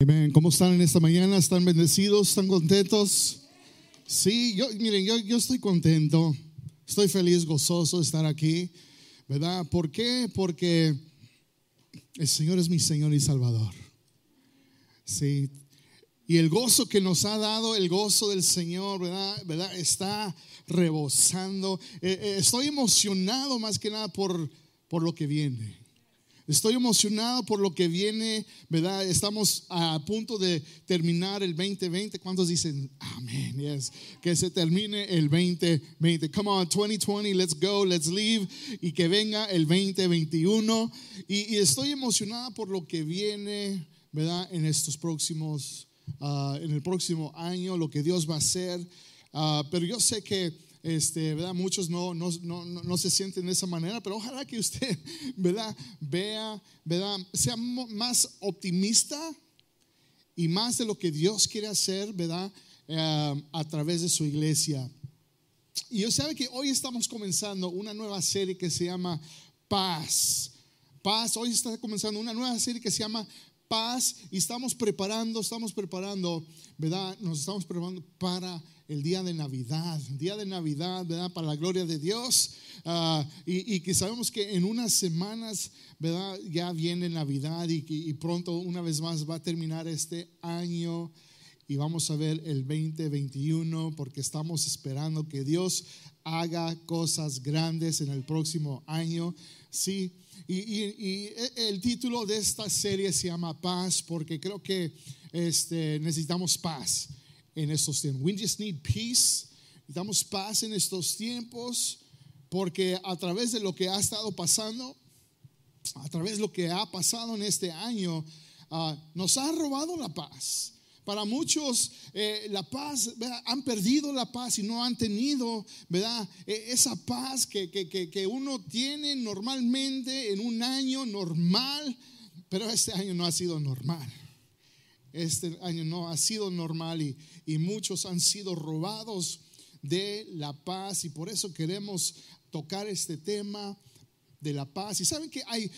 Amén. ¿Cómo están en esta mañana? ¿Están bendecidos? ¿Están contentos? Sí, yo, miren, yo, yo estoy contento, estoy feliz, gozoso de estar aquí, ¿verdad? ¿Por qué? Porque el Señor es mi Señor y Salvador. Sí. Y el gozo que nos ha dado, el gozo del Señor, ¿verdad? ¿verdad? Está rebosando. Eh, eh, estoy emocionado más que nada por, por lo que viene. Estoy emocionado por lo que viene, ¿verdad? Estamos a punto de terminar el 2020. ¿Cuántos dicen amén? Yes. Que se termine el 2020. Come on, 2020, let's go, let's leave. Y que venga el 2021. Y, y estoy emocionado por lo que viene, ¿verdad? En estos próximos, uh, en el próximo año, lo que Dios va a hacer. Uh, pero yo sé que este, ¿verdad? Muchos no, no, no, no, se sienten de esa manera, pero ojalá que usted, ¿verdad? Vea, ¿verdad? Sea más optimista y más de lo que Dios quiere hacer, ¿verdad? Eh, a través de su iglesia. Y yo sabe que hoy estamos comenzando una nueva serie que se llama Paz. Paz, hoy está comenzando una nueva serie que se llama Paz y estamos preparando, estamos preparando, ¿verdad? Nos estamos preparando para el día de Navidad, día de Navidad, ¿verdad? Para la gloria de Dios. Uh, y, que sabemos que en unas semanas, ¿verdad? Ya viene Navidad y, pronto una vez más va a terminar este año y vamos a ver el 2021 porque estamos esperando que Dios haga cosas grandes en el próximo año. Sí, y, el título de esta serie se llama Paz porque creo que este, necesitamos paz en estos tiempos. We just need peace. Necesitamos paz en estos tiempos porque a través de lo que ha estado pasando, a través de lo que ha pasado en este año, uh, nos ha robado la paz. Para muchos eh, la paz, han perdido la paz y no han tenido, ¿verdad? E, esa paz que, que, que, que uno tiene normalmente en un año normal, pero este año no ha sido normal este año no ha sido normal y, y, muchos han sido robados de la paz y por eso queremos tocar este tema de la paz. Y saben que hay,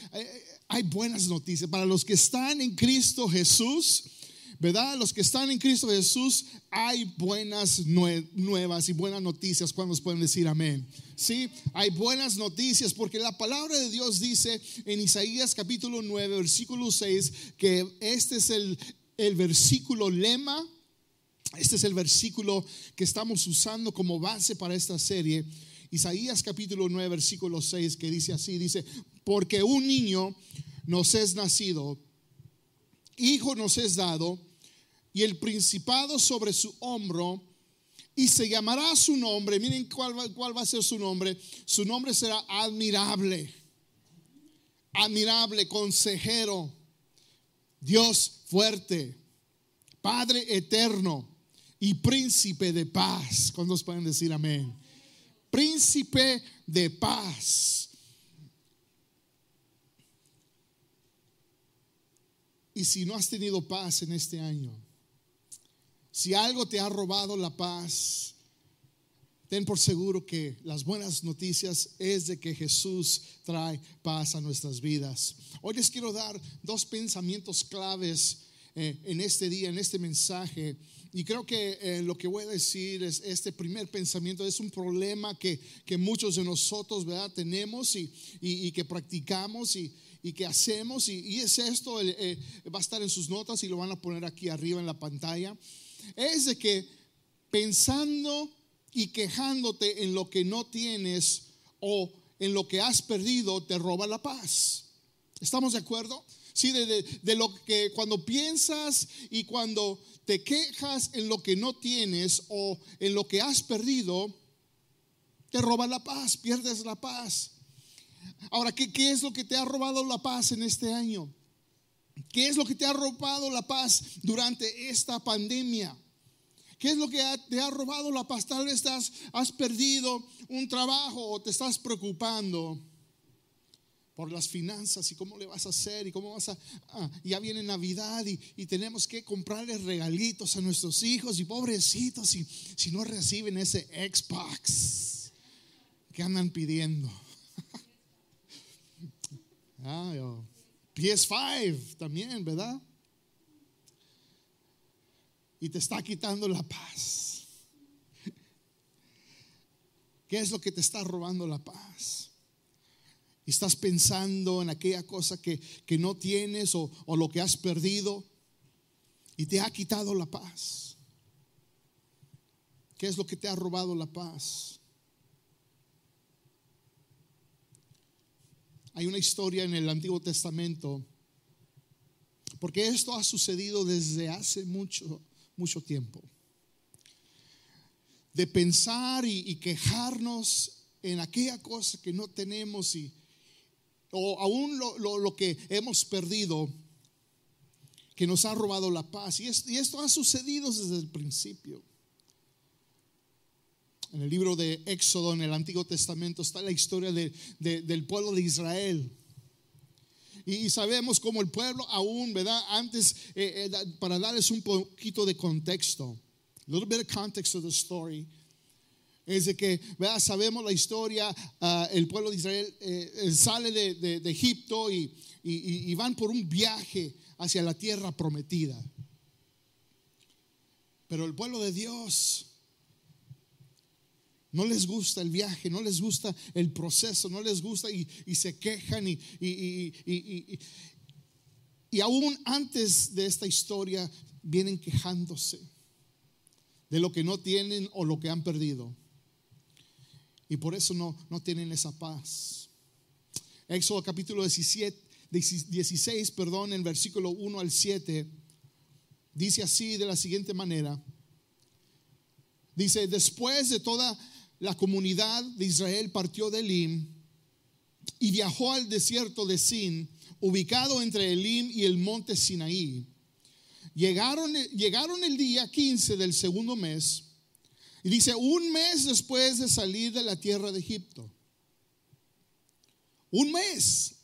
hay buenas noticias para los que están en Cristo Jesús. ¿Verdad? Los que están en Cristo Jesús, hay buenas nuevas y buenas noticias. ¿Cuándo pueden decir amén? Sí, hay buenas noticias porque la palabra de Dios dice en Isaías capítulo 9, versículo 6, que este es el, el versículo lema. Este es el versículo que estamos usando como base para esta serie. Isaías capítulo 9, versículo 6, que dice así, dice, porque un niño nos es nacido, hijo nos es dado, y el principado sobre su hombro, y se llamará su nombre, miren cuál va, cuál va a ser su nombre, su nombre será admirable, admirable, consejero, Dios fuerte, Padre eterno y príncipe de paz. ¿Cuántos pueden decir amén? Príncipe de paz. Y si no has tenido paz en este año, si algo te ha robado la paz, ten por seguro que las buenas noticias es de que Jesús trae paz a nuestras vidas. Hoy les quiero dar dos pensamientos claves eh, en este día, en este mensaje. Y creo que eh, lo que voy a decir es este primer pensamiento es un problema que, que muchos de nosotros ¿verdad? tenemos y, y, que practicamos y, y que hacemos. Y, es esto, eh, va a estar en sus notas y lo van a poner aquí arriba en la pantalla. Es de que pensando y quejándote en lo que no tienes o en lo que has perdido te roba la paz. ¿Estamos de acuerdo? Sí, de, de, lo que cuando piensas y cuando te quejas en lo que no tienes o en lo que has perdido, te roba la paz, pierdes la paz. Ahora, ¿qué, ¿qué es lo que te ha robado la paz en este año? ¿Qué es lo que te ha robado la paz durante esta pandemia? ¿Qué es lo que te ha robado la paz? Tal vez has perdido un trabajo o te estás preocupando por las finanzas y cómo le vas a hacer y cómo vas a... Ah, ya viene Navidad y, y, tenemos que comprarles regalitos a nuestros hijos y pobrecitos si, si no reciben ese Xbox que andan pidiendo. ah, PS5 también, ¿verdad? y te está quitando la paz. ¿Qué es lo que te está robando la paz? Estás pensando en aquella cosa que, que no tienes o, o lo que has perdido y te ha quitado la paz. ¿Qué es lo que te ha robado la paz? Hay una historia en el Antiguo Testamento, porque esto ha sucedido desde hace mucho, mucho tiempo. De pensar y, quejarnos en aquella cosa que no tenemos y, o aún lo, que hemos perdido, que nos ha robado la paz. y esto ha sucedido desde el principio. En el libro de Éxodo, en el Antiguo Testamento, está la historia del pueblo de Israel. Y, sabemos como el pueblo aún, ¿verdad? Antes, eh, eh, para darles un poquito de contexto, a little bit of context of the story, es de que, ¿verdad? Sabemos la historia, ah, el pueblo de Israel eh, sale de, Egipto y, y van por un viaje hacia la tierra prometida. Pero el pueblo de Dios no les gusta el viaje, no les gusta el proceso, no les gusta y, se quejan y, y, y, aún antes de esta historia vienen quejándose de lo que no tienen o lo que han perdido. Y por eso no, no tienen esa paz. Éxodo capítulo 17, 16, perdón, en versículo 1 al 7, dice así de la siguiente manera. Dice, después de toda la comunidad de Israel partió de Elim y viajó al desierto de Sin, ubicado entre Elim y el monte Sinaí. Llegaron, llegaron el día 15 del segundo mes, y dice, un mes después de salir de la tierra de Egipto. Un mes.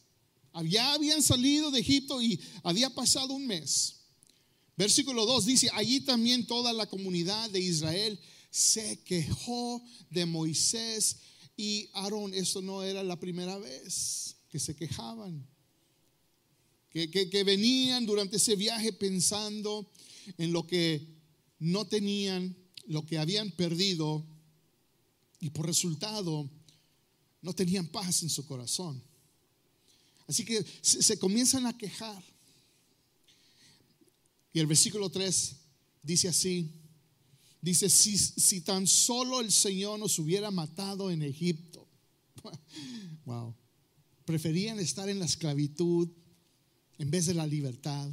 Ya habían salido de Egipto y había pasado un mes. Versículo 2 dice, allí también toda la comunidad de Israel se quejó de Moisés y Aarón. Eso no era la primera vez que se quejaban. Que, que, venían durante ese viaje pensando en lo que no tenían, lo que habían perdido y por resultado no tenían paz en su corazón. Así que se, se comienzan a quejar. Y el versículo 3 dice así, Dice, si, si tan solo el Señor nos hubiera matado en Egipto. Wow. Preferían estar en la esclavitud en vez de la libertad.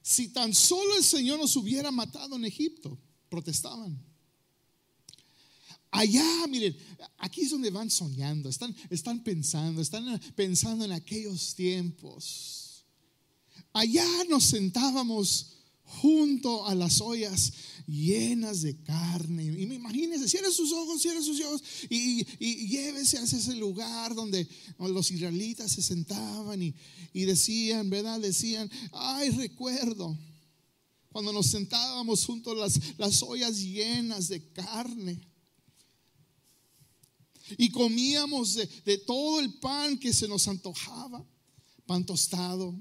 Si tan solo el Señor nos hubiera matado en Egipto, protestaban. Allá, miren, aquí es donde van soñando, están, están pensando, están pensando en aquellos tiempos. Allá nos sentábamos junto a las ollas llenas de carne. Y me imagínense, cierren sus ojos, cierren sus ojos y, y, llévese hacia ese lugar donde los israelitas se sentaban y, y decían, ¿verdad? Decían, ay, recuerdo cuando nos sentábamos junto a las, las ollas llenas de carne. Y comíamos de, de todo el pan que se nos antojaba, pan tostado,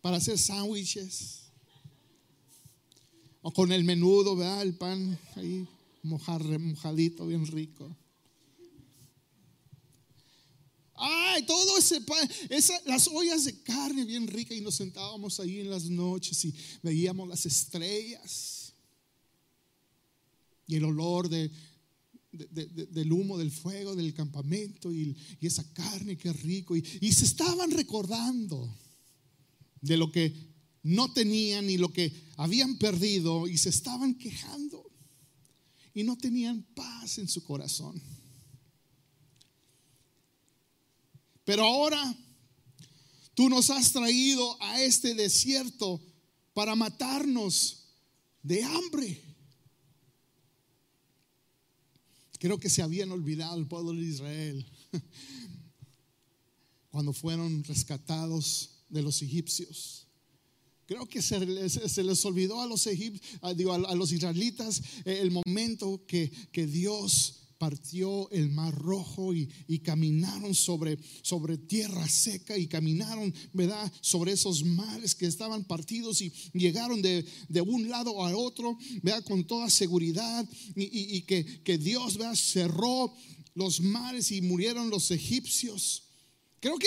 para hacer sándwiches. O con el menudo, ¿verdad? El pan ahí mojar, mojadito, bien rico. Ay, todo ese pan, las ollas de carne bien rica y nos sentábamos ahí en las noches y veíamos las estrellas y el olor de, del humo del fuego del campamento y, esa carne, qué rico. y se estaban recordando de lo que no tenían y lo que habían perdido y se estaban quejando y no tenían paz en su corazón. Pero ahora tú nos has traído a este desierto para matarnos de hambre. Creo que se habían olvidado el pueblo de Israel cuando fueron rescatados de los egipcios. Creo que se les, olvidó a los, a, los israelitas eh, el momento que, que Dios partió el mar rojo y, caminaron sobre, sobre tierra seca y caminaron, ¿verdad? Sobre esos mares que estaban partidos y llegaron de, un lado a otro, ¿verdad? Con toda seguridad y, que, que, Dios. Cerró los mares y murieron los egipcios. Creo que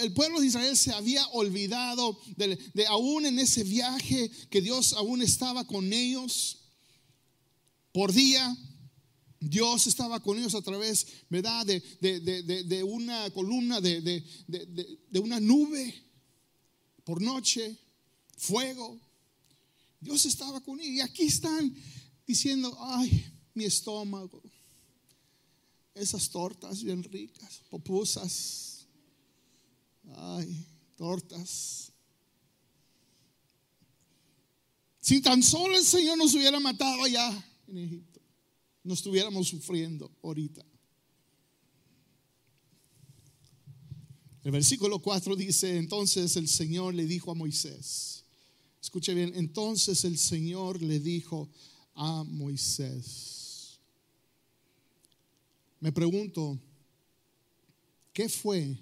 el pueblo de Israel se había olvidado de, aún en ese viaje que Dios aún estaba con ellos por día. Dios estaba con ellos a través, ¿verdad? De, de una columna, de, una nube por noche, fuego. Dios estaba con ellos. Y aquí están diciendo, ay, mi estómago esas tortas bien ricas, popusas, ay, tortas. Si tan solo el Señor nos hubiera matado allá en Egipto, no estuviéramos sufriendo ahorita. El versículo 4 dice, entonces el Señor le dijo a Moisés, escuche bien, entonces el Señor le dijo a Moisés, me pregunto, ¿qué fue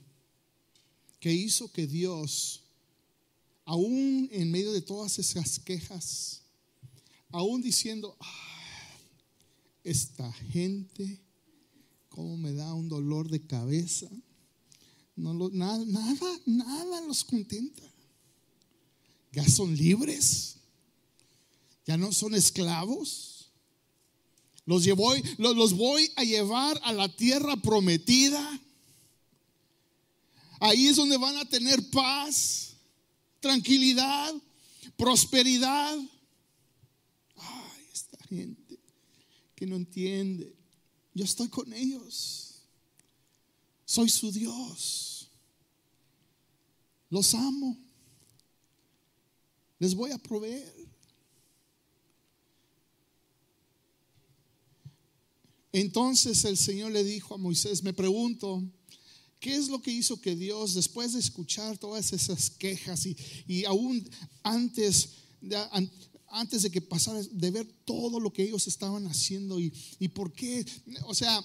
que hizo que Dios, aún en medio de todas esas quejas, aún diciendo, ah, esta gente, cómo me da un dolor de cabeza, no nada, nada, nada los contenta. Ya son libres, ya no son esclavos los, los voy a llevar a la tierra prometida. Ahí es donde van a tener paz, tranquilidad, prosperidad. Ay, esta gente que no entiende. Yo estoy con ellos. Soy su Dios. Los amo. Les voy a proveer. Entonces el Señor le dijo a Moisés, me pregunto, ¿qué es lo que hizo que Dios, después de escuchar todas esas quejas y, aún antes de, que pasara, de ver todo lo que ellos estaban haciendo y, por qué, o sea,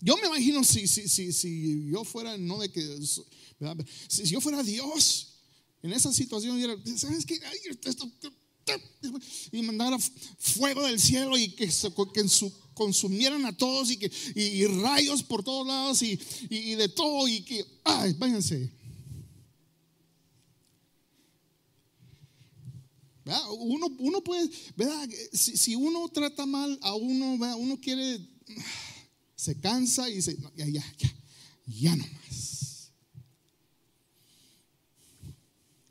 yo me imagino si, si, si, si yo fuera, no de que, si yo fuera Dios en esa situación, ¿sabes qué? esto, y mandara fuego del cielo y que, se, consumieran a todos y, que, y, rayos por todos lados y, de todo y que, ay, váyanse. Uno, uno puede, ¿verdad? Si, uno trata mal a uno, uno quiere, se cansa y dice, ya, ya, ya, ya no más.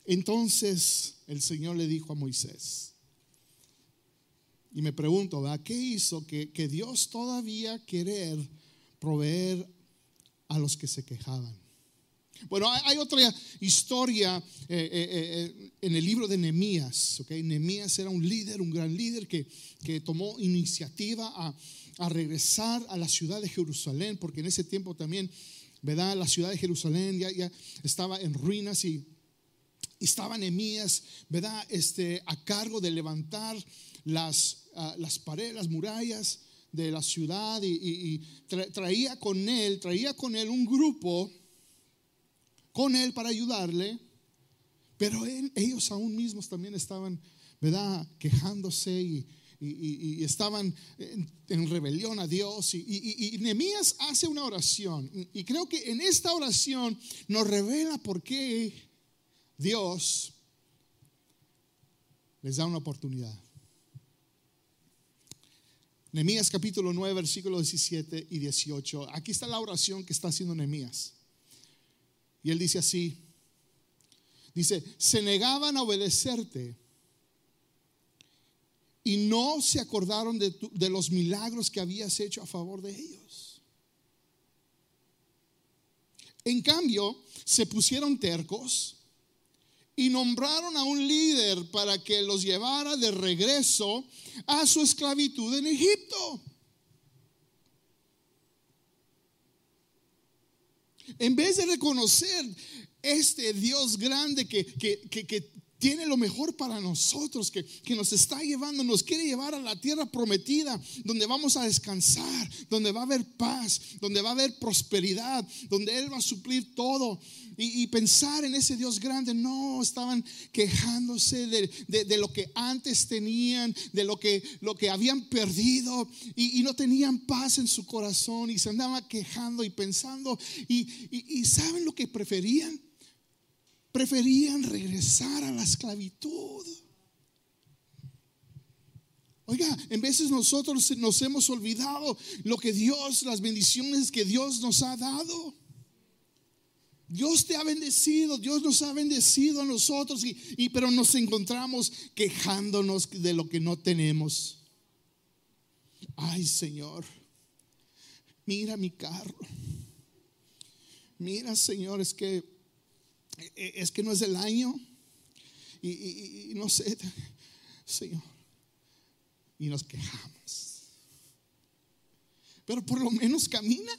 Entonces, el Señor le dijo a Moisés. Y me pregunto, ¿verdad? ¿qué hizo que, Dios todavía querer proveer a los que se quejaban? Bueno, hay, otra historia eh, eh, eh, en el libro de Nehemías. ¿okay? Nehemías era un líder, un gran líder que, que tomó iniciativa a, a, regresar a la ciudad de Jerusalén, porque en ese tiempo también, ¿verdad? La ciudad de Jerusalén ya, ya estaba en ruinas y estaba Nehemías, ¿verdad? Este, a cargo de levantar las, ah, las paredes, las murallas de la ciudad y, traía con él, traía con él un grupo con él para ayudarle, pero ellos aún mismos también estaban, ¿verdad? Quejándose y, estaban en, rebelión a Dios. Y, y, Nehemías hace una oración. Y creo que en esta oración nos revela por qué Dios les da una oportunidad. Nehemías capítulo 9, versículos 17 y 18. Aquí está la oración que está haciendo Nehemías. Y él dice así, dice, se negaban a obedecerte y no se acordaron de, de los milagros que habías hecho a favor de ellos. En cambio, se pusieron tercos y nombraron a un líder para que los llevara de regreso a su esclavitud en Egipto. En vez de reconocer este Dios grande que, tiene lo mejor para nosotros, que, que, nos está llevando, nos quiere llevar a la tierra prometida, donde vamos a descansar, donde va a haber paz, donde va a haber prosperidad, donde Él va a suplir todo. Y, pensar en ese Dios grande, no, estaban quejándose de, de, de, lo que antes tenían, de lo que, lo que habían perdido, y, y, no tenían paz en su corazón, y se andaban quejando y pensando, y, y ¿saben lo que preferían? Preferían regresar a la esclavitud. Oiga, en veces nosotros nos hemos olvidado lo que Dios, las bendiciones que Dios nos ha dado. Dios te ha bendecido, Dios nos ha bendecido a nosotros, y, y, pero nos encontramos quejándonos de lo que no tenemos. Ay Señor, mira mi carro. Mira Señor, es que es que no es del año. Y, no sé, Señor. Y nos quejamos. Pero por lo menos camina.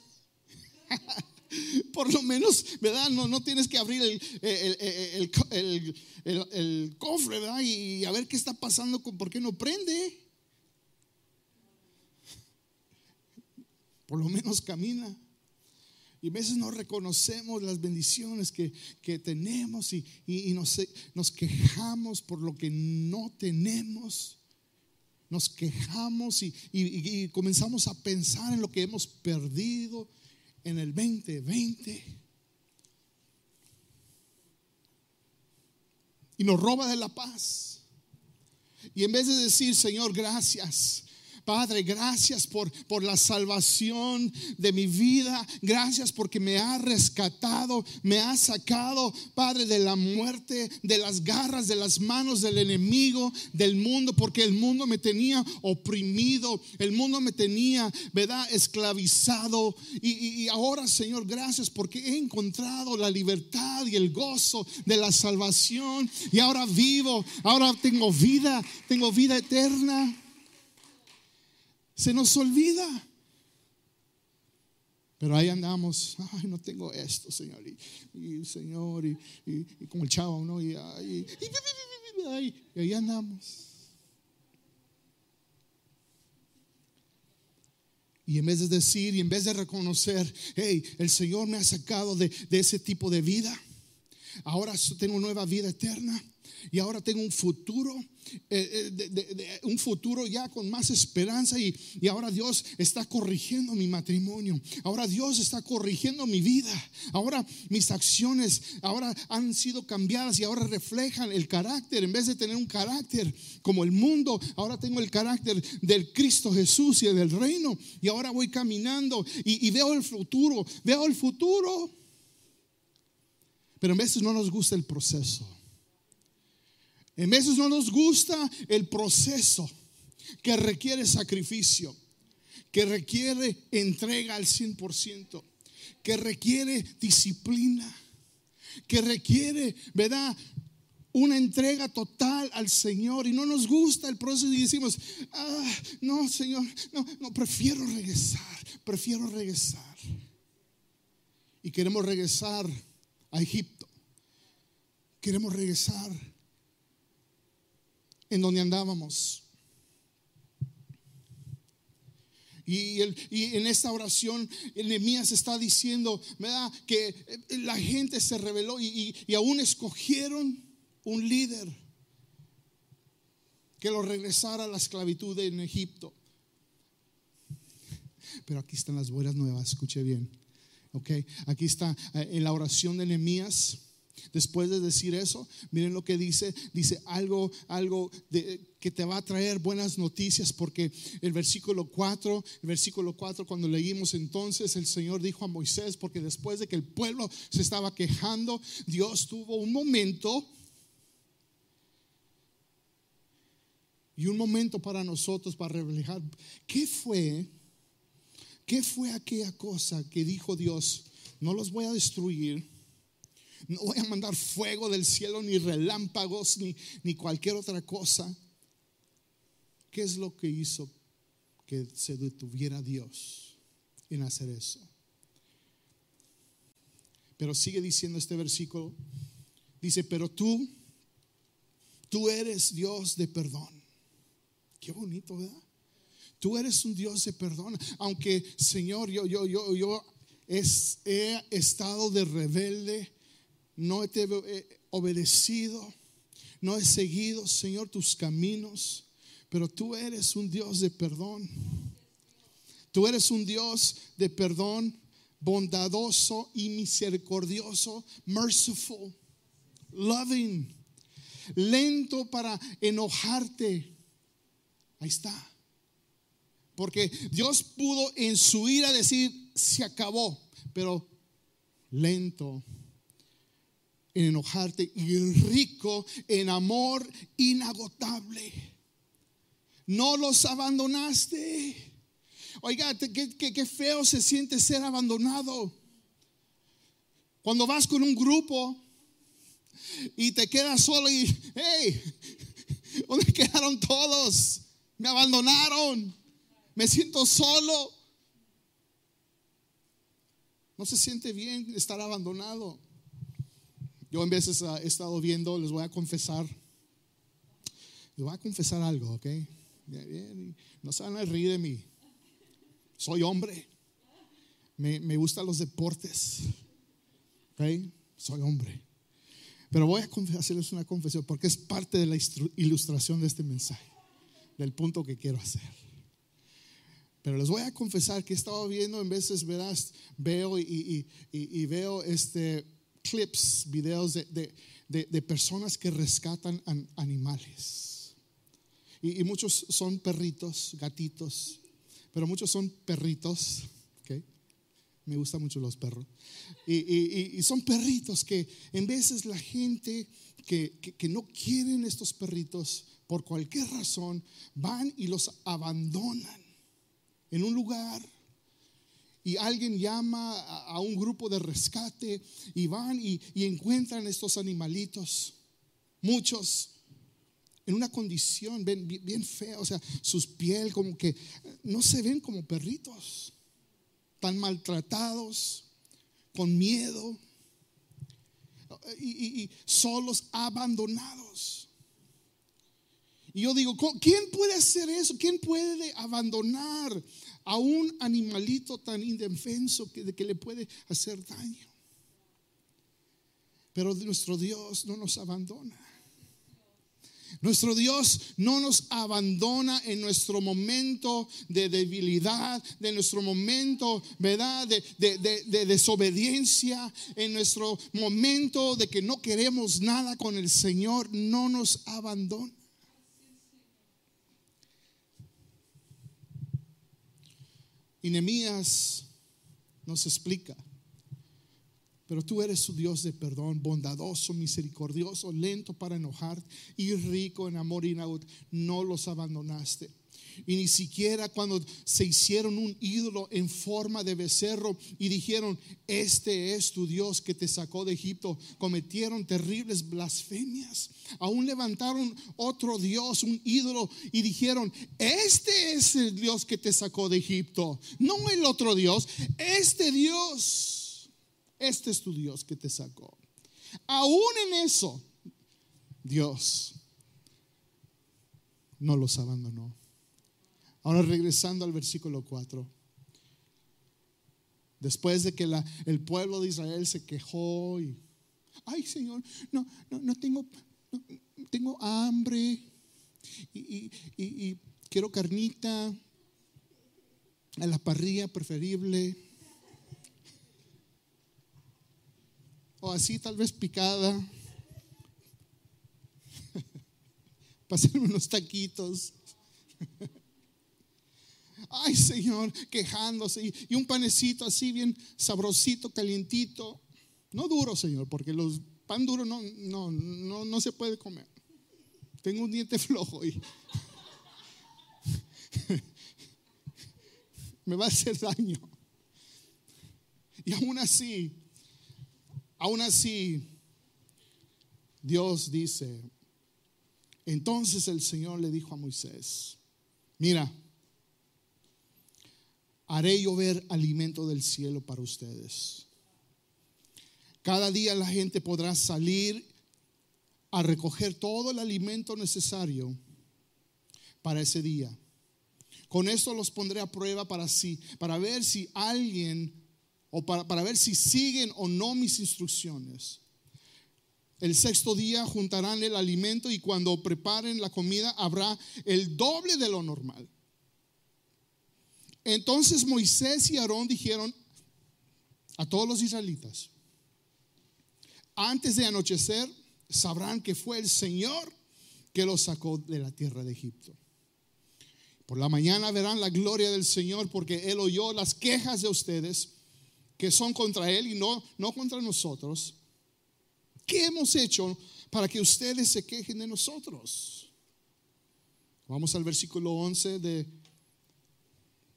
por lo menos, ¿verdad? No, no tienes que abrir el, el, el, el, cofre, ¿verdad? Y a ver qué está pasando, con, por qué no prende. Por lo menos camina. Y a veces no reconocemos las bendiciones que, que tenemos y, y, nos, nos, quejamos por lo que no tenemos. Nos quejamos y, y, comenzamos a pensar en lo que hemos perdido en el 2020. Y nos roba de la paz. Y en vez de decir, Señor, gracias Padre, gracias por, por la salvación de mi vida. Gracias porque me ha rescatado, me ha sacado, Padre, de la muerte, de las garras, de las manos del enemigo, del mundo, porque el mundo me tenía oprimido, el mundo me tenía, ¿verdad?, esclavizado. Y, y ahora, Señor, gracias porque he encontrado la libertad y el gozo de la salvación. Y ahora vivo, ahora tengo vida, tengo vida eterna se nos olvida. Pero ahí andamos, ay, no tengo esto, Señor, y, Señor, y, y, como el chavo, ¿no? Y, y, ahí andamos. Y en vez de decir y en vez de reconocer, hey, el Señor me ha sacado de, de ese tipo de vida, ahora tengo nueva vida eterna y ahora tengo un futuro, eh, eh, un futuro ya con más esperanza y, y, ahora Dios está corrigiendo mi matrimonio, ahora Dios está corrigiendo mi vida, ahora mis acciones ahora han sido cambiadas y ahora reflejan el carácter, en vez de tener un carácter como el mundo, ahora tengo el carácter del Cristo Jesús y del reino y ahora voy caminando y veo el futuro, veo el futuro. Pero a veces no nos gusta el proceso. En veces no nos gusta el proceso que requiere sacrificio, que requiere entrega al 100%, que requiere disciplina, que requiere, ¿verdad? Una entrega total al Señor y no nos gusta el proceso y decimos, ah, no, Señor, no, no, prefiero regresar, prefiero regresar. Y queremos regresar a Egipto. Queremos regresar en donde andábamos. Y, el, y, en esta oración, Nehemías está diciendo, ¿verdad? Que eh, la gente se rebeló y, y, y, aún escogieron un líder que lo regresara a la esclavitud en Egipto. Pero aquí están las buenas nuevas, escuche bien. Ok, aquí está eh, en la oración de Nehemías Después de decir eso, miren lo que dice, dice algo, algo que te va a traer buenas noticias, porque el versículo 4, el versículo 4 cuando leímos entonces, el Señor dijo a Moisés, porque después de que el pueblo se estaba quejando, Dios tuvo un momento y un momento para nosotros para reflejar qué fue, qué fue aquella cosa que dijo Dios, no los voy a destruir no voy a mandar fuego del cielo, ni relámpagos, ni, ni cualquier otra cosa. ¿Qué es lo que hizo que se detuviera Dios en hacer eso? Pero sigue diciendo este versículo. Dice, pero tú Tú eres Dios de perdón. Qué bonito, ¿verdad? Tú eres un Dios de perdón. Aunque, Señor, yo, yo, yo, yo he estado de rebelde, no he obedecido, no he seguido, Señor, tus caminos, pero tú eres un Dios de perdón. Tú eres un Dios de perdón, bondadoso y misericordioso, merciful, loving, lento para enojarte. Ahí está. Porque Dios pudo en su ira decir, se acabó, pero lento en enojarte y rico en amor inagotable. No los abandonaste. Oiga, qué, feo se siente ser abandonado. Cuando vas con un grupo y te quedas solo y, hey, ¿dónde quedaron todos? Me abandonaron. Me siento solo. No se siente bien estar abandonado. Yo en veces he estado viendo, les voy a confesar, les voy a confesar algo, ¿ok? No se van a reír de mí. Soy hombre. Me, me gustan los deportes. ¿Ok? Soy hombre. Pero voy a hacerles una confesión porque es parte de la ilustración de este mensaje, del punto que quiero hacer. Pero les voy a confesar que he estado viendo, en veces verás, veo y, y, veo este, clips, videos de, de, de, personas que rescatan animales. Y, muchos son perritos, gatitos, pero muchos son perritos. Me gustan mucho los perros. Y, y, son perritos que en veces la gente que, que, que no quieren estos perritos, por cualquier razón, van y los abandonan en un lugar y alguien llama a, un grupo de rescate y van y, y, encuentran estos animalitos, muchos, en una condición bien, fea, o sea, sus piel como que no se ven como perritos, tan maltratados, con miedo y, y solos, abandonados. Y yo digo, ¿quién puede hacer eso? ¿Quién puede abandonar a un animalito tan indefenso que, de que le puede hacer daño? Pero nuestro Dios no nos abandona. Nuestro Dios no nos abandona en nuestro momento de debilidad, de nuestro momento, ¿verdad? De, de, desobediencia, en nuestro momento de que no queremos nada con el Señor, no nos abandona. Y Nehemías nos explica, pero tú eres su Dios de perdón, bondadoso, misericordioso, lento para enojar y rico en amor y no los abandonaste. Y ni siquiera cuando se hicieron un ídolo en forma de becerro y dijeron, este es tu Dios que te sacó de Egipto, cometieron terribles blasfemias. Aún levantaron otro Dios, un ídolo, y dijeron, este es el Dios que te sacó de Egipto, no el otro Dios, este Dios, este es tu Dios que te sacó. Aún en eso, Dios no los abandonó. Ahora regresando al versículo 4. Después de que el pueblo de Israel se quejó y, ay Señor, no, no, no tengo, tengo hambre y, quiero carnita a la parrilla preferible. O así tal vez picada. Pasarme unos taquitos. ay Señor, quejándose. Y, un panecito así bien sabrosito, calientito. No duro, Señor, porque los pan duro no, no, no, no se puede comer. Tengo un diente flojo y me va a hacer daño. Y aún así, aún así, Dios dice, entonces el Señor le dijo a Moisés, mira, haré llover alimento del cielo para ustedes. Cada día la gente podrá salir a recoger todo el alimento necesario para ese día. Con esto los pondré a prueba para, si, para ver si alguien o para, para ver si siguen o no mis instrucciones. El sexto día juntarán el alimento y cuando preparen la comida habrá el doble de lo normal. Entonces Moisés y Aarón dijeron a todos los israelitas, antes de anochecer sabrán que fue el Señor que los sacó de la tierra de Egipto. Por la mañana verán la gloria del Señor porque Él oyó las quejas de ustedes que son contra Él y no, no contra nosotros. ¿Qué hemos hecho para que ustedes se quejen de nosotros? Vamos al versículo 11 de,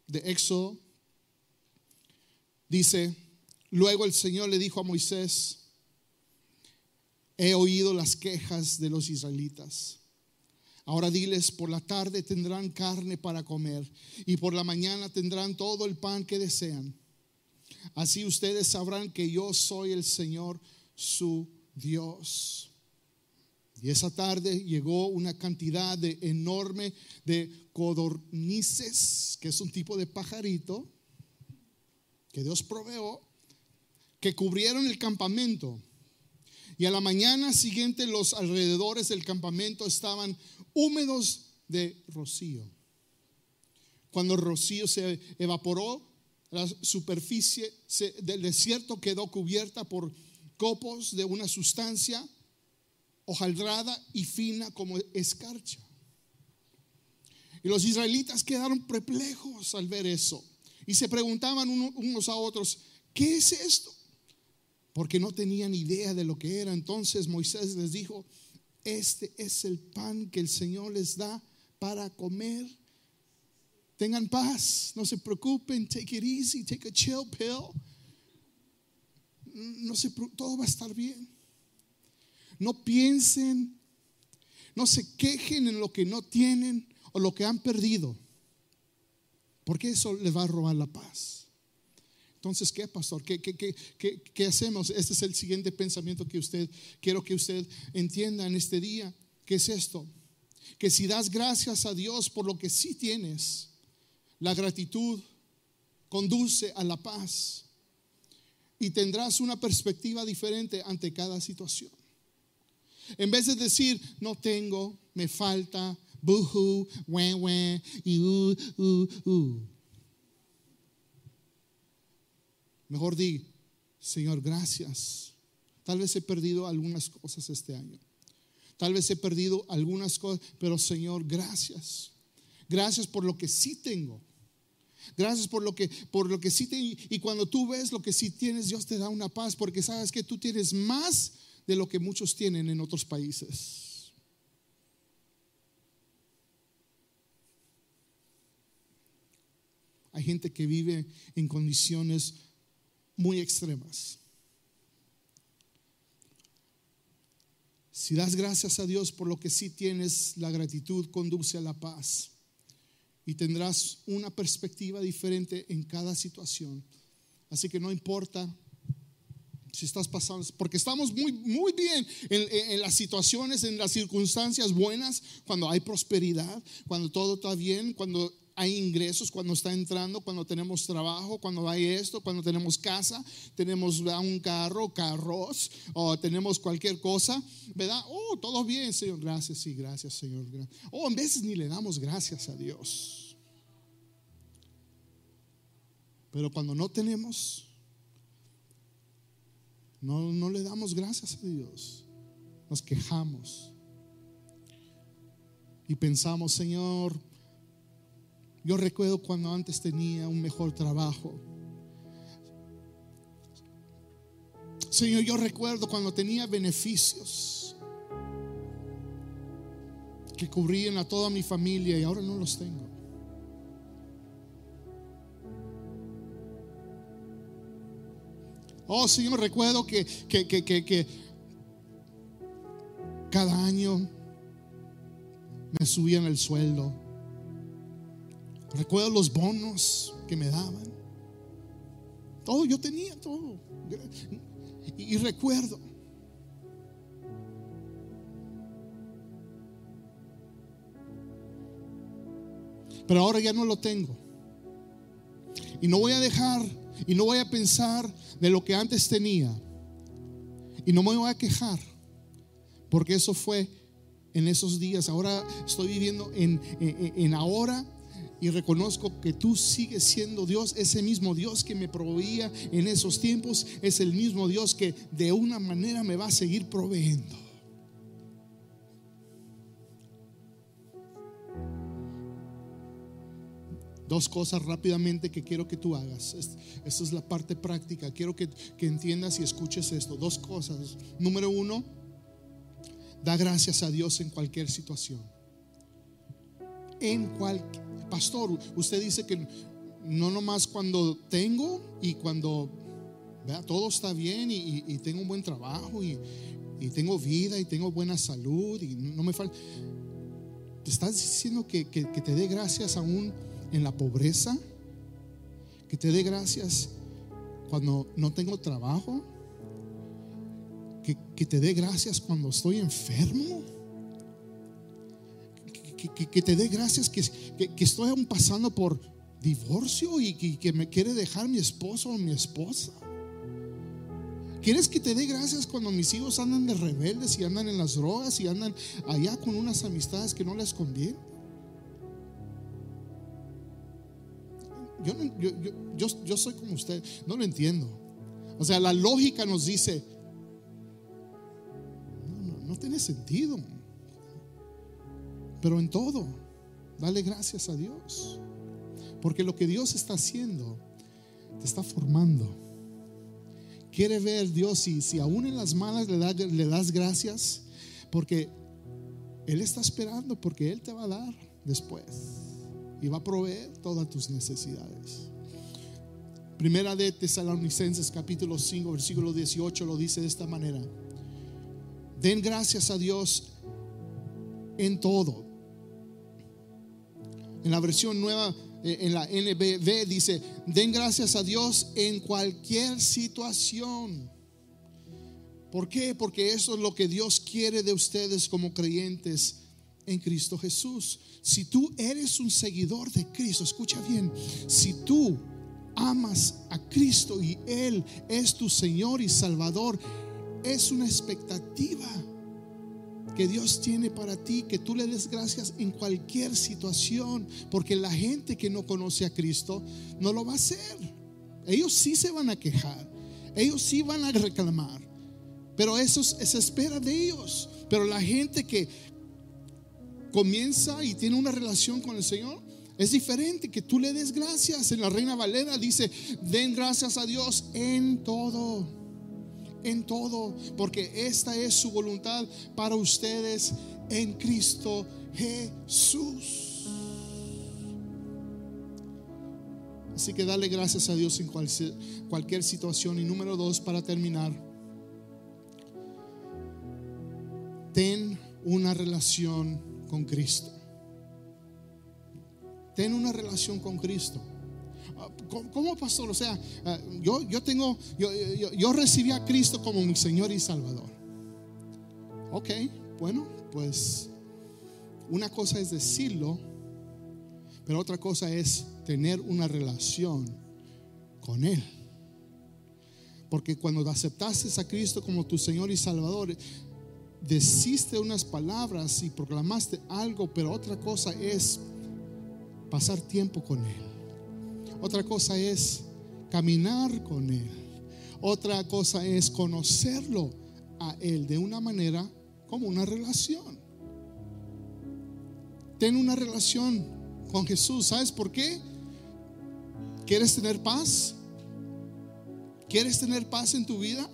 de Éxodo. Dice, luego el Señor le dijo a Moisés, he oído las quejas de los israelitas Ahora diles, por la tarde tendrán carne para comer y por la mañana tendrán todo el pan que desean. Así ustedes sabrán que yo soy el Señor su Dios. Y esa tarde llegó una cantidad de enorme de codornices, que es un tipo de pajarito que Dios proveó, que cubrieron el campamento. Y a la mañana siguiente los alrededores del campamento estaban húmedos de rocío. Cuando el rocío se evaporó, la superficie del desierto quedó cubierta por copos de una sustancia hojaldrada y fina como escarcha. Y los israelitas quedaron perplejos al ver eso y se preguntaban unos a otros, ¿qué es esto? Porque no tenían idea de lo que era. Entonces Moisés les dijo, este es el pan que el Señor les da para comer. Tengan paz, no se preocupen, take it easy, take a chill pill. No se, todo va a estar bien. No piensen, no se quejen en lo que no tienen o lo que han perdido, porque eso les va a robar la paz. Entonces, ¿qué, pastor? ¿Qué, hacemos? Este es el siguiente pensamiento que usted, quiero que usted entienda en este día. ¿Qué es esto? Que si das gracias a Dios por lo que sí tienes, la gratitud conduce a la paz y tendrás una perspectiva diferente ante cada situación. En vez de decir, no tengo, me falta, buhu, wen, wen, y uh, uh, uh. Mejor di, Señor, gracias. Tal vez he perdido algunas cosas este año. Tal vez he perdido algunas cosas, pero Señor, gracias. Gracias por lo que sí tengo. Gracias por lo que por lo que sí tengo y cuando tú ves lo que sí tienes, Dios te da una paz porque sabes que tú tienes más de lo que muchos tienen en otros países. Hay gente que vive en condiciones muy extremas. Si das gracias a Dios por lo que sí tienes, la gratitud conduce a la paz y tendrás una perspectiva diferente en cada situación. Así que no importa si estás pasando, porque estamos muy, muy bien en, en, las situaciones, en las circunstancias buenas, cuando hay prosperidad, cuando todo está bien, cuando hay ingresos cuando está entrando, cuando tenemos trabajo, cuando hay esto, cuando tenemos casa, tenemos un carro, carros, o tenemos cualquier cosa, ¿verdad? Oh, todo bien, Señor, gracias, sí, gracias, Señor. Oh, en veces ni le damos gracias a Dios. Pero cuando no tenemos, no, no le damos gracias a Dios. Nos quejamos. Y pensamos, Señor, yo recuerdo cuando antes tenía un mejor trabajo. Señor, yo recuerdo cuando tenía beneficios que cubrían a toda mi familia y ahora no los tengo. Oh, sí, yo recuerdo que, que, que, que cada año me subían el sueldo. Recuerdo los bonos que me daban. Todo, yo tenía todo. Y, y recuerdo. Pero ahora ya no lo tengo. Y no voy a dejar y no voy a pensar de lo que antes tenía. Y no me voy a quejar. Porque eso fue en esos días. Ahora estoy viviendo en, en, ahora y reconozco que tú sigues siendo Dios, ese mismo Dios que me proveía en esos tiempos, es el mismo Dios que de una manera me va a seguir proveyendo. Dos cosas rápidamente que quiero que tú hagas. Esta es la parte práctica. Quiero que, que entiendas y escuches esto. Dos cosas. Número uno, da gracias a Dios en cualquier situación. En cualquier... Pastor, usted dice que no nomás cuando tengo y cuando vea, todo está bien y, tengo un buen trabajo y, tengo vida y tengo buena salud y no me falta. ¿Te estás diciendo que, que te dé gracias aún en la pobreza? ¿Que te dé gracias cuando no tengo trabajo? que, te dé gracias cuando estoy enfermo. Que, te dé gracias que, estoy aún pasando por divorcio y que, me quiere dejar mi esposo o mi esposa. ¿Quieres que te dé gracias cuando mis hijos andan de rebeldes y andan en las drogas y andan allá con unas amistades que no les convienen? Yo, yo, yo, soy como usted, no lo entiendo. O sea, la lógica nos dice, no tiene sentido. Pero en todo, dale gracias a Dios. Porque lo que Dios está haciendo, te está formando. Quiere ver Dios si, si aún en las malas le das gracias, porque Él está esperando, porque Él te va a dar después y va a proveer todas tus necesidades. Primera de Tesalonicenses capítulo 5 versículo 18 lo dice de esta manera. Den gracias a Dios en todo. En la versión nueva, eh, en la NBV dice, den gracias a Dios en cualquier situación. ¿Por qué? Porque eso es lo que Dios quiere de ustedes como creyentes en Cristo Jesús. Si tú eres un seguidor de Cristo, escucha bien, si tú amas a Cristo y Él es tu Señor y Salvador, es una expectativa que Dios tiene para ti, que tú le des gracias en cualquier situación, porque la gente que no conoce a Cristo no lo va a hacer. Ellos sí se van a quejar, ellos sí van a reclamar, pero eso se espera de ellos. Pero la gente que comienza y tiene una relación con el Señor, es diferente que tú le des gracias. En la Reina Valera dice, den gracias a Dios en todo en todo, porque esta es su voluntad para ustedes en Cristo Jesús. Así que dale gracias a Dios en cualquier situación. Y número dos, para terminar, ten una relación con Cristo. Ten una relación con Cristo. ¿Cómo, pastor? O sea, ah, yo, yo tengo, yo, yo, recibí a Cristo como mi Señor y Salvador. Ok, bueno, pues una cosa es decirlo, pero otra cosa es tener una relación con Él. Porque cuando aceptaste a Cristo como tu Señor y Salvador, deciste unas palabras y proclamaste algo, pero otra cosa es pasar tiempo con Él. Otra cosa es caminar con Él. Otra cosa es conocerlo a Él de una manera como una relación. Ten una relación con Jesús. ¿Sabes por qué? ¿Quieres tener paz? ¿Quieres tener paz en tu vida?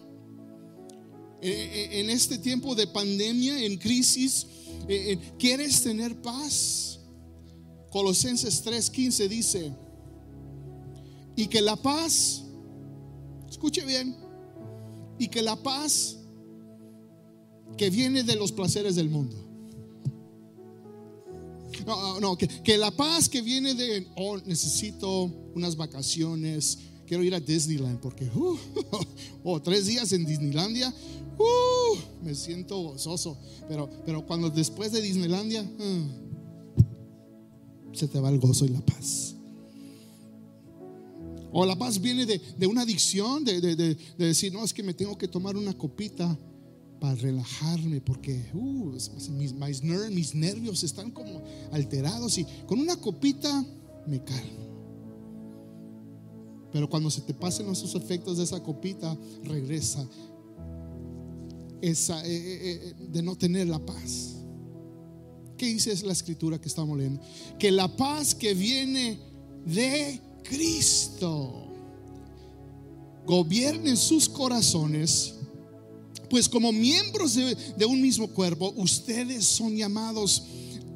E, e, en este tiempo de pandemia, en crisis, e, ¿quieres tener paz? Colosenses 3:15 dice, y que la paz, escuche bien, y que la paz que viene de los placeres del mundo. No, no, que, la paz que viene de, oh, necesito unas vacaciones, quiero ir a Disneyland porque, uh, oh, tres días en Disneylandia, uh, me siento gozoso. Pero, pero cuando después de Disneylandia, uh, se te va el gozo y la paz. O la paz viene de, una adicción, de, decir, no, es que me tengo que tomar una copita para relajarme porque uh, mis, mis, nervios están como alterados y con una copita me calmo. Pero cuando se te pasen esos efectos de esa copita, regresa esa, eh, eh, eh, de no tener la paz. ¿Qué dice la escritura que estamos leyendo? Que la paz que viene de Cristo gobierne sus corazones, pues como miembros de, de un mismo cuerpo, ustedes son llamados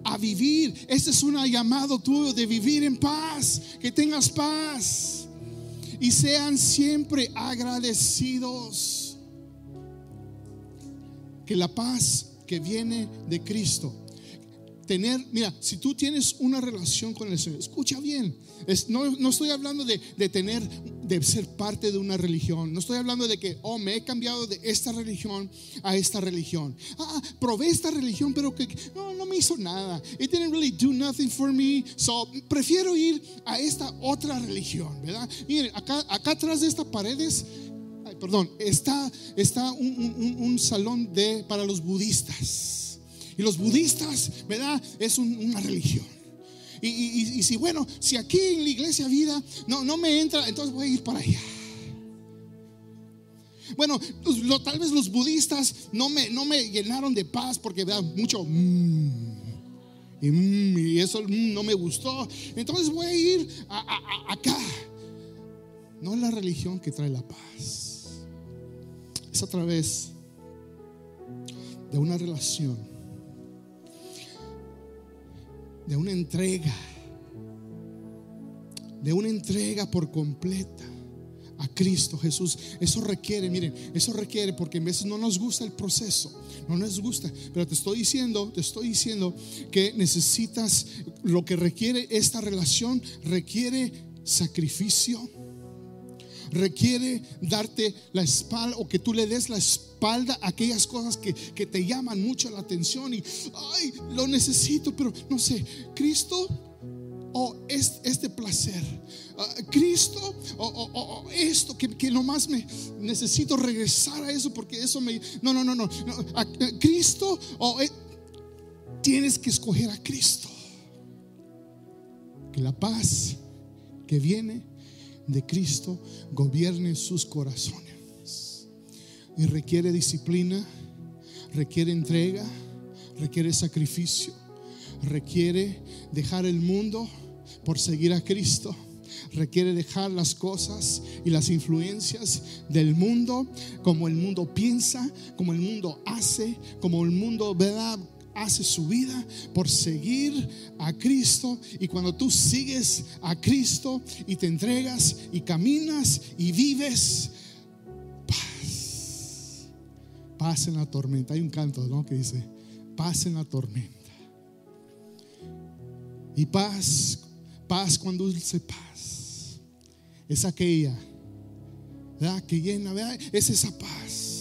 a vivir. Este es un llamado tuyo de vivir en paz, que tengas paz y sean siempre agradecidos. Que la paz que viene de Cristo tener, mira, si tú tienes una relación con el Señor, escucha bien, no, estoy hablando de, tener, de ser parte de una religión, no estoy hablando de que, oh, me he cambiado de esta religión a esta religión. Ah, ah, probé esta religión, pero que no, no me hizo nada. It didn't really do nothing for me, so prefiero ir a esta otra religión, ¿verdad? Miren, acá, acá atrás de estas paredes perdón, está, está un, un, salón de, para los budistas. Y los budistas, ¿verdad? Es una religión. Y, si, bueno, si aquí en la iglesia vida no, no me entra, entonces voy a ir para allá. Bueno, pues, tal vez los budistas no me, no me llenaron de paz porque ¿verdad? mucho mm, mm, y, eso mm, no me gustó. Entonces voy a ir acá. No es la religión que trae la paz. Es a través de una relación de una entrega, de una entrega por completa a Cristo Jesús. Eso requiere, miren, eso requiere porque a veces no nos gusta el proceso, no nos gusta, pero te estoy diciendo, te estoy diciendo que necesitas lo que requiere esta relación, requiere sacrificio, requiere darte la espalda o que tú le des la espalda a aquellas cosas que, te llaman mucho la atención y, ay, lo necesito, pero no sé, Cristo o este, placer, ah, Cristo o, esto que, que, nomás me necesito regresar a eso porque eso me... No, no, no, no. Cristo o... Eh, tienes que escoger a Cristo. Que la paz que viene de Cristo gobierne sus corazones. Y requiere disciplina, requiere entrega, requiere sacrificio, requiere dejar el mundo por seguir a Cristo requiere dejar las cosas y las influencias del mundo, como el mundo piensa, como el mundo hace, como el mundo ¿verdad? Hace su vida por seguir a Cristo. Y cuando tú sigues a Cristo y te entregas y caminas y vives, paz. Paz en la tormenta. Hay un canto ¿no? que dice, paz en la tormenta. Y paz, paz con dulce paz. Es aquella ¿verdad? que llena, ¿verdad? es esa paz.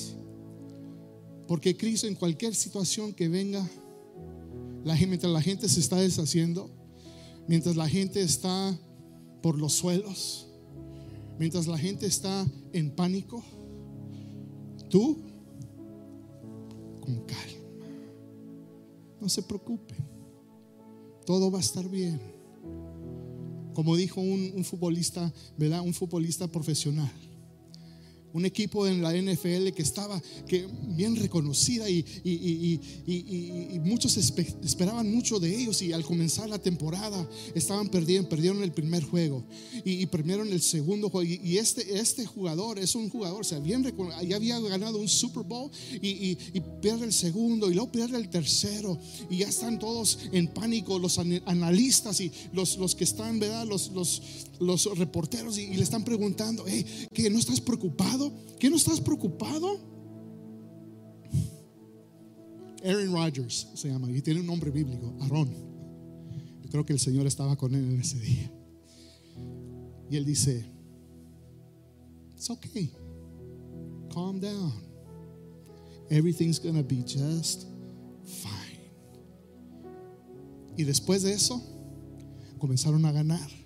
Porque Cristo en cualquier situación que venga, la, mientras la gente se está deshaciendo, mientras la gente está por los suelos, mientras la gente está en pánico, tú con calma. No se preocupe, todo va a estar bien. Como dijo un, un futbolista, ¿verdad? Un futbolista profesional un equipo en la NFL que estaba que bien reconocida y, muchos esperaban mucho de ellos y al comenzar la temporada estaban perdiendo, perdieron el primer juego y, perdieron el segundo juego y, este, este jugador es un jugador, o sea, bien ya había ganado un Super Bowl y, pierde el segundo y luego pierde el tercero y ya están todos en pánico los analistas y los, los que están, ¿verdad? Los, los reporteros y, le están preguntando, hey, ¿qué no estás preocupado? ¿Qué no estás preocupado? Aaron Rodgers se llama y tiene un nombre bíblico, Aarón. Yo creo que el Señor estaba con él en ese día. Y él dice, It's okay. Calm down. Everything's gonna be just fine. Y después de eso, comenzaron a ganar.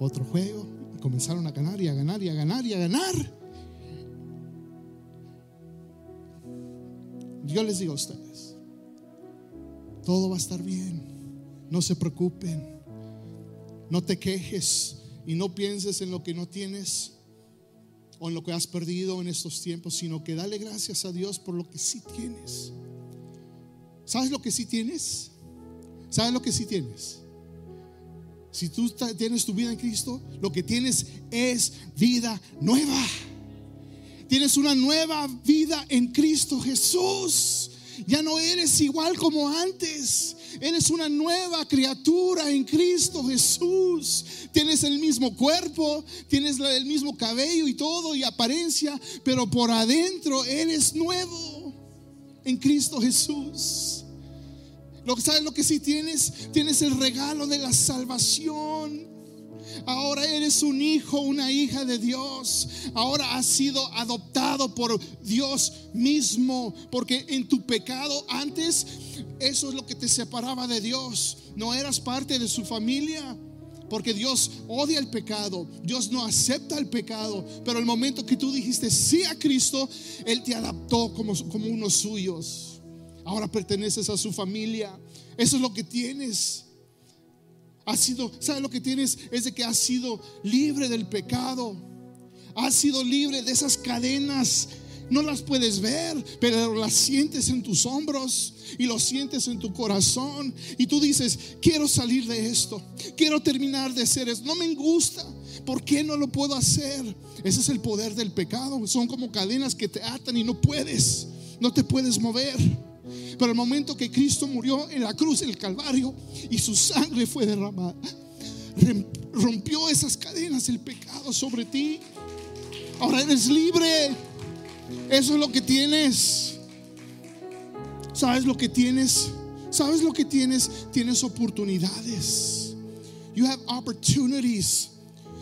Otro juego, comenzaron a ganar y a ganar y a ganar y a ganar. Yo les digo a ustedes, todo va a estar bien. No se preocupen. No te quejes y no pienses en lo que no tienes o en lo que has perdido en estos tiempos, sino que dale gracias a Dios por lo que sí tienes. ¿Sabes lo que sí tienes? ¿Sabes lo que sí tienes? Si tú tienes tu vida en Cristo, lo que tienes es vida nueva. Tienes una nueva vida en Cristo Jesús. Ya no eres igual como antes. Eres una nueva criatura en Cristo Jesús. Tienes el mismo cuerpo, tienes el mismo cabello y todo y apariencia, pero por adentro eres nuevo en Cristo Jesús. Lo que sabes lo que sí tienes, tienes el regalo de la salvación. Ahora eres un hijo, una hija de Dios. Ahora has sido adoptado por Dios mismo. Porque en tu pecado antes eso es lo que te separaba de Dios. No eras parte de su familia. Porque Dios odia el pecado, Dios no acepta el pecado, pero el momento que tú dijiste sí a Cristo, Él te adaptó como, como unos suyos. Ahora perteneces a su familia. Eso es lo que tienes. Has sido, ¿sabes lo que tienes? Es de que has sido libre del pecado. Has sido libre de esas cadenas. No las puedes ver, pero las sientes en tus hombros y lo sientes en tu corazón. Y tú dices, quiero salir de esto. Quiero terminar de ser esto. No me gusta. ¿Por qué no lo puedo hacer? Ese es el poder del pecado. Son como cadenas que te atan y no puedes. No te puedes mover. Pero el momento que Cristo murió en la cruz, el Calvario, y su sangre fue derramada, rompió esas cadenas, el pecado sobre ti. Ahora eres libre. Eso es lo que tienes. ¿Sabes lo que tienes? ¿Sabes lo que tienes? Tienes oportunidades. You have opportunities.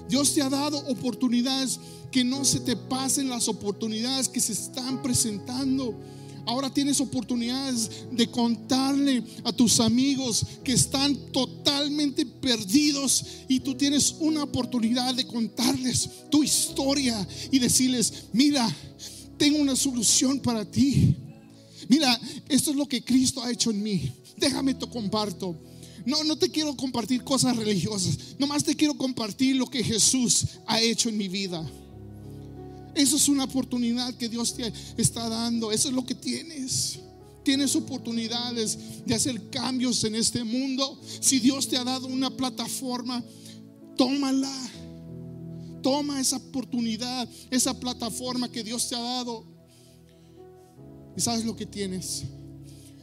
Dios te ha dado oportunidades. Que no se te pasen las oportunidades que se están presentando. Ahora tienes oportunidades de contarle a tus amigos que están totalmente perdidos y tú tienes una oportunidad de contarles tu historia y decirles, mira, tengo una solución para ti. Mira, esto es lo que Cristo ha hecho en mí. Déjame te comparto. No, no te quiero compartir cosas religiosas. Nomás te quiero compartir lo que Jesús ha hecho en mi vida. Eso es una oportunidad que Dios te está dando. Eso es lo que tienes. Tienes oportunidades de hacer cambios en este mundo. Si Dios te ha dado una plataforma, tómala. Toma esa oportunidad, esa plataforma que Dios te ha dado. ¿Y sabes lo que tienes?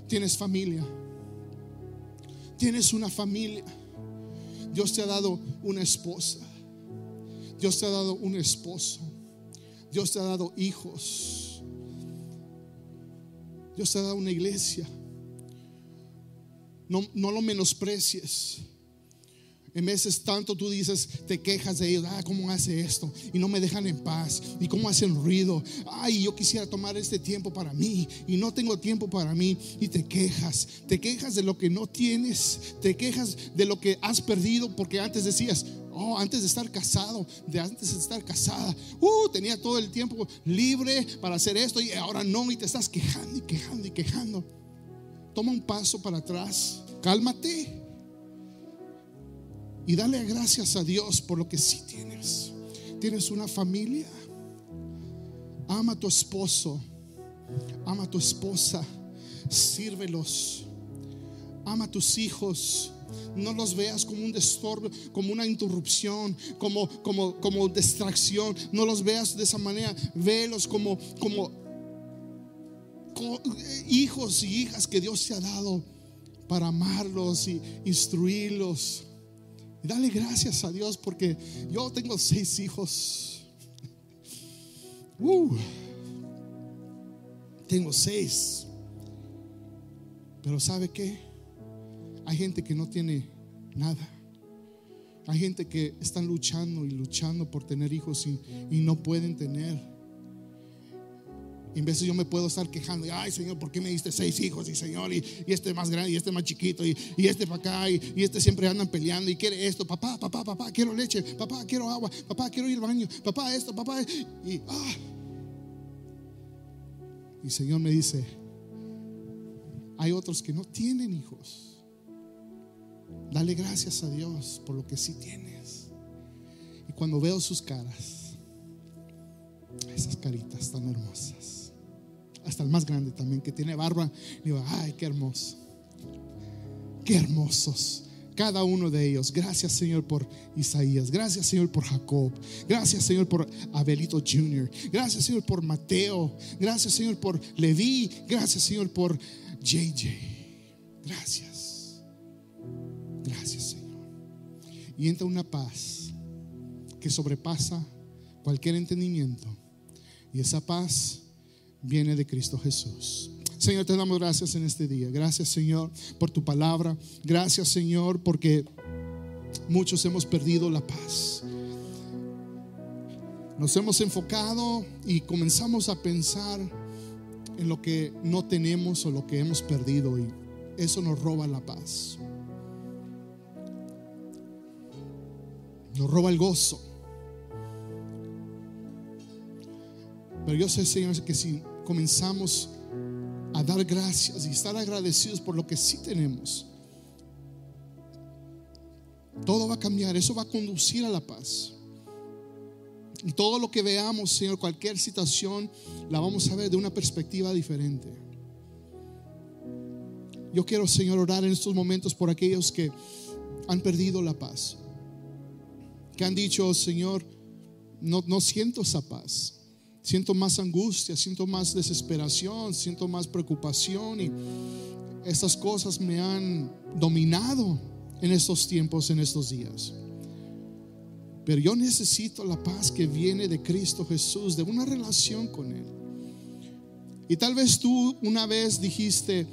Tienes familia. Tienes una familia. Dios te ha dado una esposa. Dios te ha dado un esposo. Dios te ha dado hijos. Dios te ha dado una iglesia. No, no lo menosprecies. En veces tanto tú dices, te quejas de ellos, ah, ¿cómo hace esto? Y no me dejan en paz. Y cómo hacen ruido. Ay, yo quisiera tomar este tiempo para mí. Y no tengo tiempo para mí. Y te quejas. Te quejas de lo que no tienes. Te quejas de lo que has perdido. Porque antes decías, oh, antes de estar casado, de antes de estar casada, uh, tenía todo el tiempo libre para hacer esto. Y ahora no. Y te estás quejando y quejando y quejando. Toma un paso para atrás. Cálmate y dale gracias a Dios por lo que sí tienes. Tienes una familia. Ama a tu esposo. Ama a tu esposa. Sírvelos. Ama a tus hijos. No los veas como un destorbo, como una interrupción, como, como, como distracción. No los veas de esa manera. Velos como, como hijos y hijas que Dios te ha dado para amarlos y instruirlos dale gracias a Dios porque yo tengo seis hijos. Uh, tengo seis. Pero ¿sabe qué? Hay gente que no tiene nada. Hay gente que están luchando y luchando por tener hijos y, y no pueden tener. Y en veces yo me puedo estar quejando, ay Señor, ¿por qué me diste seis hijos? Y Señor, y, este más grande, y este más chiquito, y, este para acá, y, este siempre andan peleando, y quiere esto, papá, papá, papá, quiero leche, papá, quiero agua, papá, quiero ir al baño, papá, esto, papá, y ah. Y Señor me dice, hay otros que no tienen hijos. Dale gracias a Dios por lo que sí tienes. Y cuando veo sus caras, esas caritas tan hermosas hasta el más grande también, que tiene barba. Digo, ay, qué hermoso. Qué hermosos. Cada uno de ellos. Gracias Señor por Isaías. Gracias Señor por Jacob. Gracias Señor por Abelito Jr. Gracias Señor por Mateo. Gracias Señor por Leví. Gracias Señor por JJ. Gracias. Gracias Y entra una paz que sobrepasa cualquier entendimiento. Y esa paz viene de Cristo Jesús. Señor, te damos gracias en este día. Gracias, Señor, por tu palabra. Gracias, Señor, porque muchos hemos perdido la paz. Nos hemos enfocado y comenzamos a pensar en lo que no tenemos o lo que hemos perdido y eso nos roba la paz. Nos roba el gozo. Pero yo sé, Señor, que si comenzamos a dar gracias y estar agradecidos por lo que sí tenemos, todo va a cambiar, eso va a conducir a la paz. Y todo lo que veamos, Señor, cualquier situación, la vamos a ver de una perspectiva diferente. Yo quiero, Señor, orar en estos momentos por aquellos que han perdido la paz. Que han dicho, Señor, no, no siento esa paz siento más angustia, siento más desesperación, siento más preocupación y estas cosas me han dominado en estos tiempos, en estos días. Pero yo necesito la paz que viene de Cristo Jesús, de una relación con Él. Y tal vez tú una vez dijiste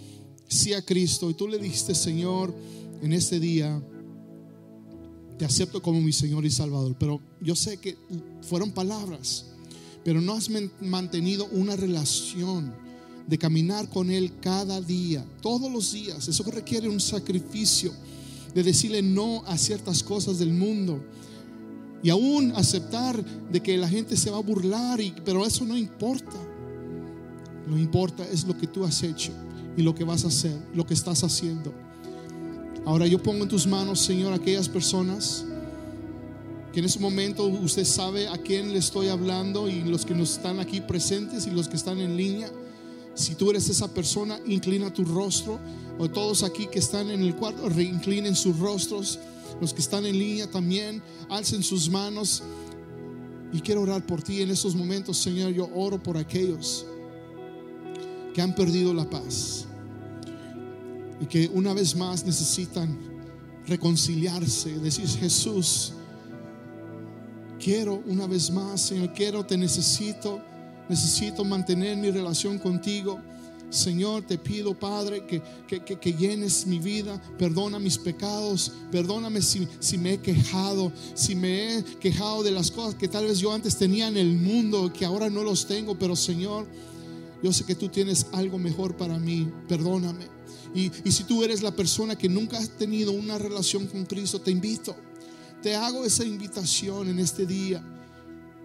sí a Cristo y tú le dijiste, Señor, en este día te acepto como mi Señor y Salvador. Pero yo sé que fueron palabras pero no has mantenido una relación de caminar con Él cada día, todos los días. Eso requiere un sacrificio de decirle no a ciertas cosas del mundo. Y aún aceptar de que la gente se va a burlar, y, pero eso no importa. Lo importa es lo que tú has hecho y lo que vas a hacer, lo que estás haciendo. Ahora yo pongo en tus manos, Señor, aquellas personas que en ese momento usted sabe a quién le estoy hablando y los que nos están aquí presentes y los que están en línea. Si tú eres esa persona, inclina tu rostro. O todos aquí que están en el cuarto, reinclinen sus rostros. Los que están en línea también, alcen sus manos. Y quiero orar por ti en estos momentos, Señor. Yo oro por aquellos que han perdido la paz y que una vez más necesitan reconciliarse. Decir, Jesús, quiero una vez más, Señor, quiero, te necesito, necesito mantener mi relación contigo. Señor, te pido, Padre, que, que, llenes mi vida, perdona mis pecados, perdóname si, si, me he quejado, si me he quejado de las cosas que tal vez yo antes tenía en el mundo, que ahora no los tengo, pero Señor, yo sé que tú tienes algo mejor para mí, perdóname. Y, y si tú eres la persona que nunca has tenido una relación con Cristo, te invito te hago esa invitación en este día.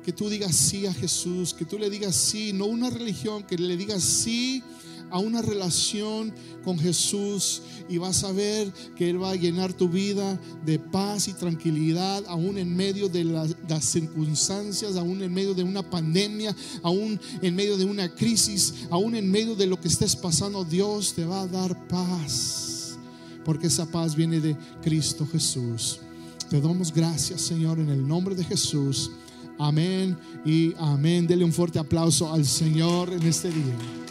Que tú digas sí a Jesús, que tú le digas sí, no una religión, que le digas sí a una relación con Jesús y vas a ver que Él va a llenar tu vida de paz y tranquilidad, aún en medio de las, circunstancias, aún en medio de una pandemia, aún en medio de una crisis, aún en medio de lo que estés pasando, Dios te va a dar paz, porque esa paz viene de Cristo Jesús. Te damos gracias, Señor, en el nombre de Jesús. Amén y amén. Dele un fuerte aplauso al Señor en este día.